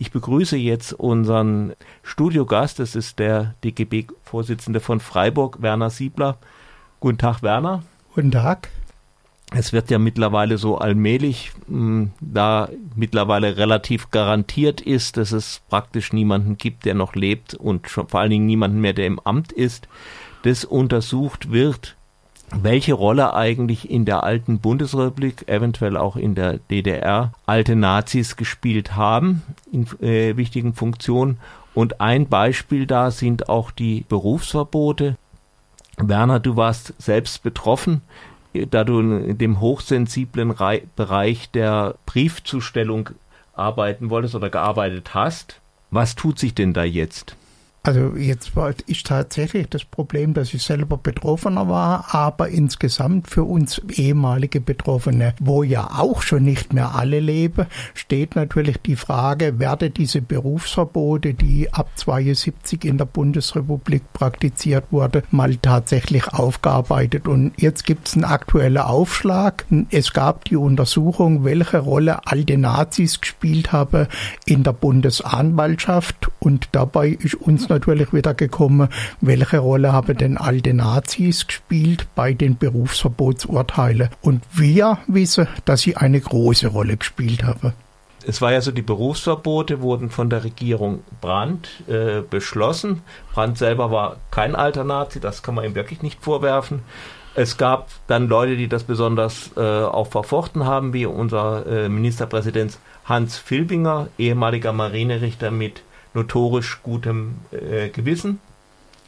Ich begrüße jetzt unseren Studiogast, das ist der DGB-Vorsitzende von Freiburg, Werner Siebler. Guten Tag, Werner. Guten Tag. Es wird ja mittlerweile so allmählich, hm, da mittlerweile relativ garantiert ist, dass es praktisch niemanden gibt, der noch lebt und vor allen Dingen niemanden mehr, der im Amt ist, das untersucht wird, welche Rolle eigentlich in der alten Bundesrepublik, eventuell auch in der DDR, alte Nazis gespielt haben in äh, wichtigen Funktionen. Und ein Beispiel da sind auch die Berufsverbote. Werner, du warst selbst betroffen, da du in dem hochsensiblen Re Bereich der Briefzustellung arbeiten wolltest oder gearbeitet hast. Was tut sich denn da jetzt? Also jetzt war ich tatsächlich das Problem, dass ich selber Betroffener war, aber insgesamt für uns ehemalige Betroffene, wo ja auch schon nicht mehr alle leben, steht natürlich die Frage, werde diese Berufsverbote, die ab 72 in der Bundesrepublik praktiziert wurde, mal tatsächlich aufgearbeitet. Und jetzt gibt es einen aktuellen Aufschlag. Es gab die Untersuchung, welche Rolle alte Nazis gespielt haben in der Bundesanwaltschaft und dabei ist uns natürlich wieder gekommen, welche Rolle haben denn alte Nazis gespielt bei den Berufsverbotsurteilen. Und wir wissen, dass sie eine große Rolle gespielt haben. Es war ja so, die Berufsverbote wurden von der Regierung Brandt äh, beschlossen. Brandt selber war kein alter Nazi, das kann man ihm wirklich nicht vorwerfen. Es gab dann Leute, die das besonders äh, auch verfochten haben, wie unser äh, Ministerpräsident Hans Filbinger, ehemaliger Marinerichter mit notorisch gutem äh, Gewissen.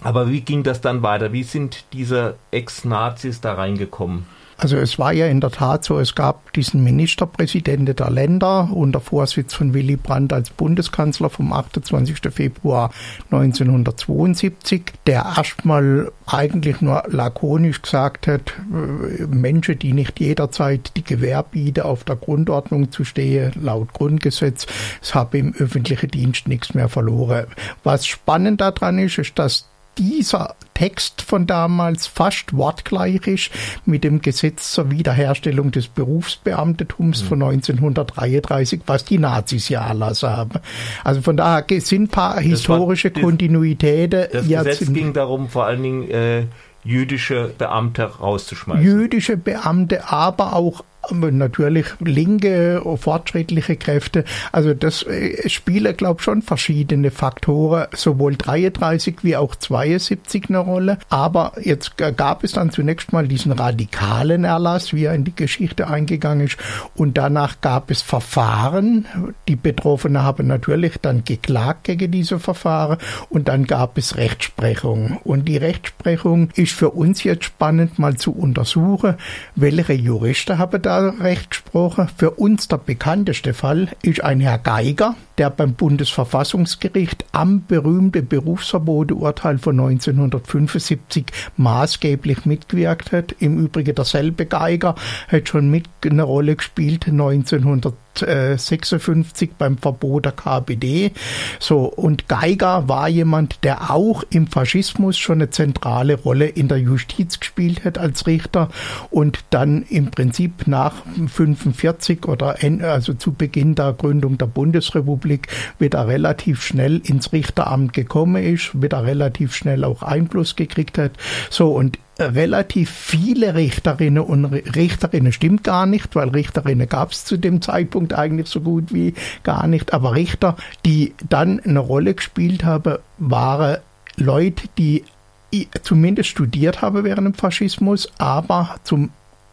Aber wie ging das dann weiter? Wie sind diese Ex-Nazis da reingekommen? Also es war ja in der Tat so, es gab diesen Ministerpräsidenten der Länder unter Vorsitz von Willy Brandt als Bundeskanzler vom 28. Februar 1972, der erstmal eigentlich nur lakonisch gesagt hat, äh, Menschen, die nicht jederzeit die Gewähr bieten, auf der Grundordnung zu stehen, laut Grundgesetz, es habe im öffentlichen Dienst nichts mehr verloren. Was spannend daran ist, ist, dass dieser Text von damals fast wortgleich ist mit dem Gesetz zur Wiederherstellung des Berufsbeamtentums mhm. von 1933, was die Nazis ja erlassen haben. Also von daher sind ein paar historische war, Kontinuitäten. Das Gesetz ging darum, vor allen Dingen äh, jüdische Beamte rauszuschmeißen. Jüdische Beamte, aber auch natürlich linke, fortschrittliche Kräfte. Also das äh, spielen, glaube ich, schon verschiedene Faktoren, sowohl 33 wie auch 72 eine Rolle. Aber jetzt gab es dann zunächst mal diesen radikalen Erlass, wie er in die Geschichte eingegangen ist. Und danach gab es Verfahren. Die Betroffenen haben natürlich dann geklagt gegen diese Verfahren. Und dann gab es Rechtsprechung. Und die Rechtsprechung ist für uns jetzt spannend, mal zu untersuchen, welche Juristen haben da Recht gesprochen. Für uns der bekannteste Fall ist ein Herr Geiger, der beim Bundesverfassungsgericht am berühmten Berufsverboteurteil von 1975 maßgeblich mitgewirkt hat. Im Übrigen derselbe Geiger hat schon mit eine Rolle gespielt 1900 1956 beim Verbot der KPD. So, und Geiger war jemand, der auch im Faschismus schon eine zentrale Rolle in der Justiz gespielt hat als Richter und dann im Prinzip nach 45 oder also zu Beginn der Gründung der Bundesrepublik wieder relativ schnell ins Richteramt gekommen ist, wieder relativ schnell auch Einfluss gekriegt hat. So, und relativ viele Richterinnen und Richterinnen stimmt gar nicht, weil Richterinnen gab es zu dem Zeitpunkt eigentlich so gut wie gar nicht. Aber Richter, die dann eine Rolle gespielt haben, waren Leute, die zumindest studiert haben während dem Faschismus, aber zum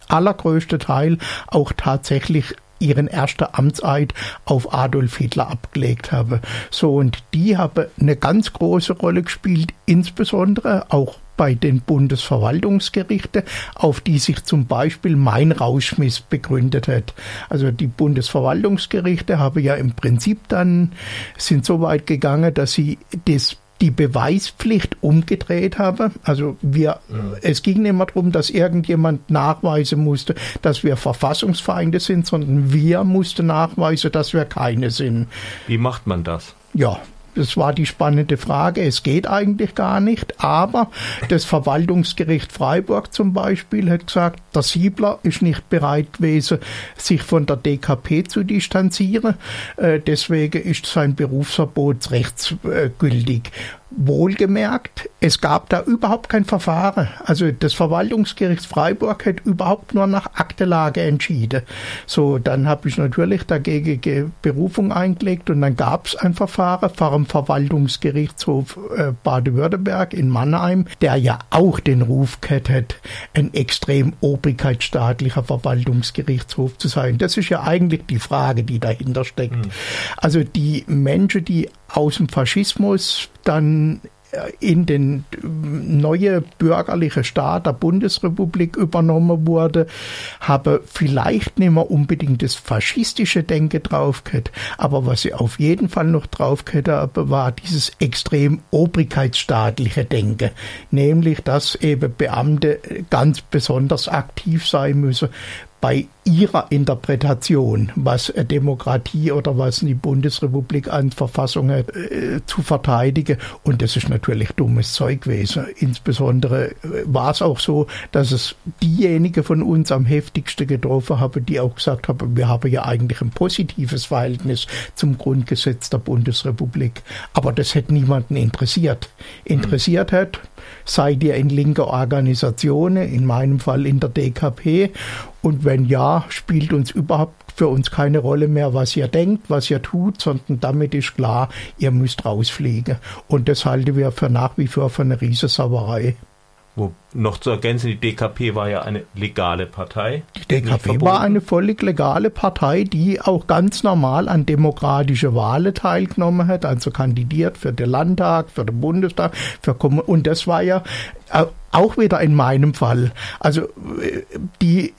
allergrößten Teil auch tatsächlich ihren ersten Amtseid auf Adolf Hitler abgelegt habe. So, und die haben eine ganz große Rolle gespielt, insbesondere auch bei den Bundesverwaltungsgerichten, auf die sich zum Beispiel mein Rauschmiss begründet hat. Also die Bundesverwaltungsgerichte haben ja im Prinzip dann, sind so weit gegangen, dass sie das die Beweispflicht umgedreht habe. Also wir, es ging nicht mehr darum, dass irgendjemand nachweisen musste, dass wir Verfassungsfeinde sind, sondern wir mussten nachweisen, dass wir keine sind. Wie macht man das? Ja, Das war die spannende Frage. Es geht eigentlich gar nicht. Aber das Verwaltungsgericht Freiburg zum Beispiel hat gesagt, der Siebler ist nicht bereit gewesen, sich von der DKP zu distanzieren. Äh, deswegen ist sein Berufsverbot rechtsgültig. Wohlgemerkt, es gab da überhaupt kein Verfahren. Also das Verwaltungsgericht Freiburg hat überhaupt nur nach Aktelage entschieden. So, dann habe ich natürlich dagegen Berufung eingelegt und dann gab es ein Verfahren vor dem Verwaltungsgerichtshof äh, Baden-Württemberg in Mannheim, der ja auch den Ruf gehabt hat, ein extrem obrigkeitsstaatlicher Verwaltungsgerichtshof zu sein. Das ist ja eigentlich die Frage, die dahinter steckt. Mhm. Also die Menschen, die aus dem Faschismus dann äh, in den äh, neue bürgerliche Staat der Bundesrepublik übernommen wurde, habe vielleicht nicht mehr unbedingt das faschistische Denken drauf gehabt, aber was sie auf jeden Fall noch drauf gehabt habe, war dieses extrem obrigkeitsstaatliche Denken, nämlich dass eben Beamte ganz besonders aktiv sein müssen, bei ihrer Interpretation, was Demokratie oder was die Bundesrepublik an Verfassung hat, äh, zu verteidigen. Und das ist natürlich dummes Zeug gewesen. Insbesondere äh, war es auch so, dass es diejenigen von uns am heftigsten getroffen haben, die auch gesagt haben, wir haben ja eigentlich ein positives Verhältnis zum Grundgesetz der Bundesrepublik. Aber das hätte niemanden interessiert. Interessiert hat, seid ihr in linker Organisationen, in meinem Fall in der DKP und wenn ja, spielt uns überhaupt für uns keine Rolle mehr, was ihr denkt, was ihr tut, sondern damit ist klar, ihr müsst rausfliegen. Und das halten wir für nach wie vor für eine Riesensauerei. Wo, noch zu ergänzen, die DKP war ja eine legale Partei. Die DKP war eine völlig legale Partei, die auch ganz normal an demokratische Wahlen teilgenommen hat, also kandidiert für den Landtag, für den Bundestag, für Kom und das war ja äh, auch wieder in meinem Fall. Also äh, die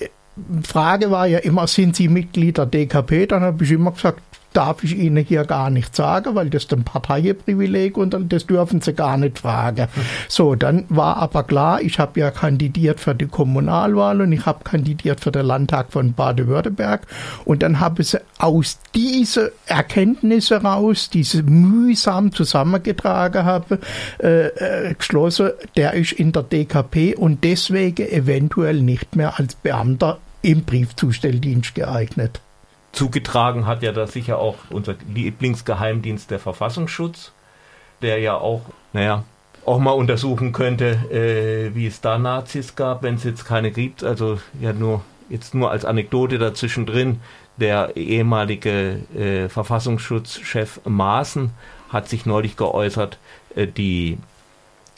Frage war ja immer, sind Sie Mitglied der DKP? Dann habe ich immer gesagt, darf ich Ihnen hier gar nicht sagen, weil das ist ein Parteienprivileg und das dürfen Sie gar nicht fragen. So, dann war aber klar, ich habe ja kandidiert für die Kommunalwahl und ich habe kandidiert für den Landtag von Baden-Württemberg und dann habe ich aus diese Erkenntnisse raus, diese mühsam zusammengetragen habe, äh, äh, geschlossen, der ist in der DKP und deswegen eventuell nicht mehr als Beamter im Briefzustelldienst geeignet. Zugetragen hat ja da sicher auch unser Lieblingsgeheimdienst der Verfassungsschutz, der ja auch, naja, auch mal untersuchen könnte, äh, wie es da Nazis gab, wenn es jetzt keine gibt. Also ja nur jetzt nur als Anekdote dazwischen drin. Der ehemalige äh, Verfassungsschutzchef Maaßen hat sich neulich geäußert, äh, die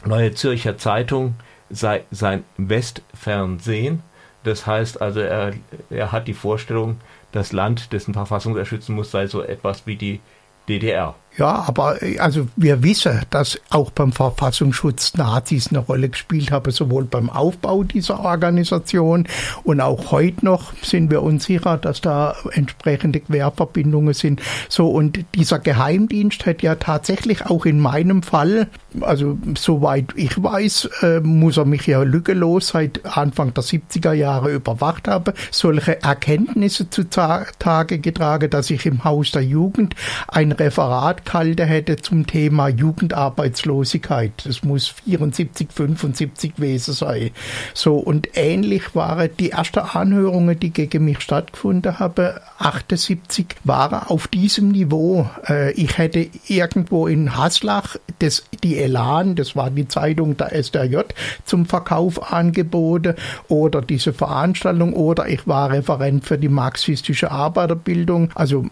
Neue Zürcher Zeitung sei sein Westfernsehen. Das heißt also, er, er hat die Vorstellung, das Land, dessen Verfassung er schützen muss, sei so etwas wie die DDR. Ja, aber also wir wissen, dass auch beim Verfassungsschutz Nazis eine Rolle gespielt haben, sowohl beim Aufbau dieser Organisation und auch heute noch sind wir uns sicher, dass da entsprechende Querverbindungen sind. So und dieser Geheimdienst hat ja tatsächlich auch in meinem Fall, also soweit ich weiß, äh, muss er mich ja lückenlos seit Anfang der 70er Jahre überwacht haben, solche Erkenntnisse zutage getragen, dass ich im Haus der Jugend ein Referat gehalten hätte zum Thema Jugendarbeitslosigkeit. Das muss 74, 75 gewesen sein. So, und ähnlich waren die ersten Anhörungen, die gegen mich stattgefunden haben, 78, waren auf diesem Niveau. Äh, ich hätte irgendwo in Haslach das, die Elan, das war die Zeitung der SDJ, zum Verkauf angeboten oder diese Veranstaltung oder ich war Referent für die marxistische Arbeiterbildung. Also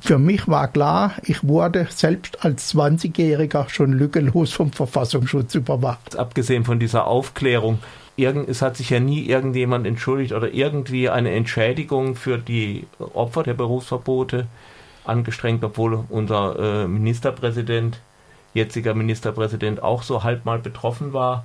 für mich war klar, ich wurde selbst als 20-Jähriger schon lückenlos vom Verfassungsschutz überwacht. Abgesehen von dieser Aufklärung, es hat sich ja nie irgendjemand entschuldigt oder irgendwie eine Entschädigung für die Opfer der Berufsverbote angestrengt, obwohl unser äh, Ministerpräsident, jetziger Ministerpräsident, auch so halb mal betroffen war.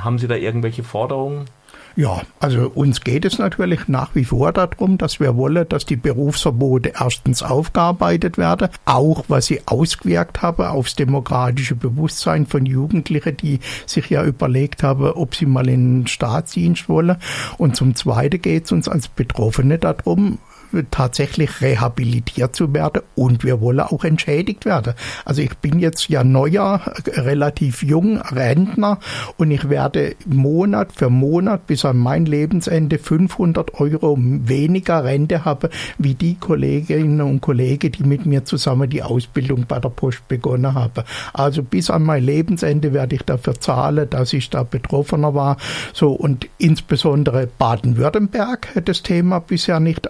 Haben Sie da irgendwelche Forderungen? Ja, also uns geht es natürlich nach wie vor darum, dass wir wollen, dass die Berufsverbote erstens aufgearbeitet werden, auch was sie ausgewirkt haben aufs demokratische Bewusstsein von Jugendlichen, die sich ja überlegt haben, ob sie mal in den Staatsdienst wollen. Und zum Zweiten geht es uns als Betroffene darum, tatsächlich rehabilitiert zu werden und wir wollen auch entschädigt werden. Also ich bin jetzt ja neuer, relativ jung, Rentner und ich werde Monat für Monat bis an mein Lebensende 500 Euro weniger Rente haben, wie die Kolleginnen und Kollegen, die mit mir zusammen die Ausbildung bei der Post begonnen haben. Also bis an mein Lebensende werde ich dafür zahlen, dass ich da Betroffener war. So und insbesondere Baden-Württemberg hat das Thema bisher nicht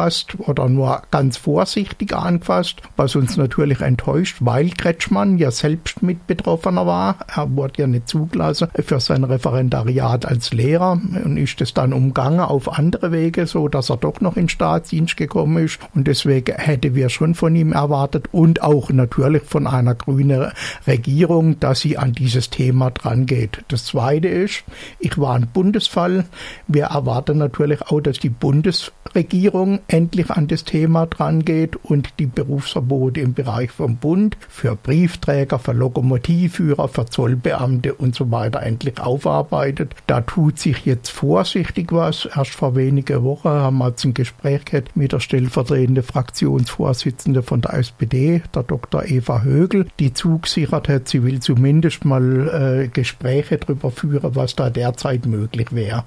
angefasst oder nur ganz vorsichtig angefasst, was uns natürlich enttäuscht, weil Kretschmann ja selbst mit Betroffener war. Er wurde ja nicht zugelassen für sein Referendariat als Lehrer und ist es dann umgangen auf andere Wege, so dass er doch noch in Staatsdienst gekommen ist und deswegen hätte wir schon von ihm erwartet und auch natürlich von einer grünen Regierung, dass sie an dieses Thema dran geht. Das zweite ist, ich war ein Bundesfall. Wir erwarten natürlich auch, dass die Bundesregierung endlich an das Thema dran geht und die Berufsverbote im Bereich vom Bund für Briefträger, für Lokomotivführer, für Zollbeamte und so weiter endlich aufarbeitet. Da tut sich jetzt vorsichtig was. Erst vor wenigen Wochen haben wir jetzt ein Gespräch gehabt mit der stellvertretenden Fraktionsvorsitzende von der SPD, der Dr. Eva Högel, die zugesichert hat, sie will zumindest mal äh, Gespräche darüber führen, was da derzeit möglich wäre.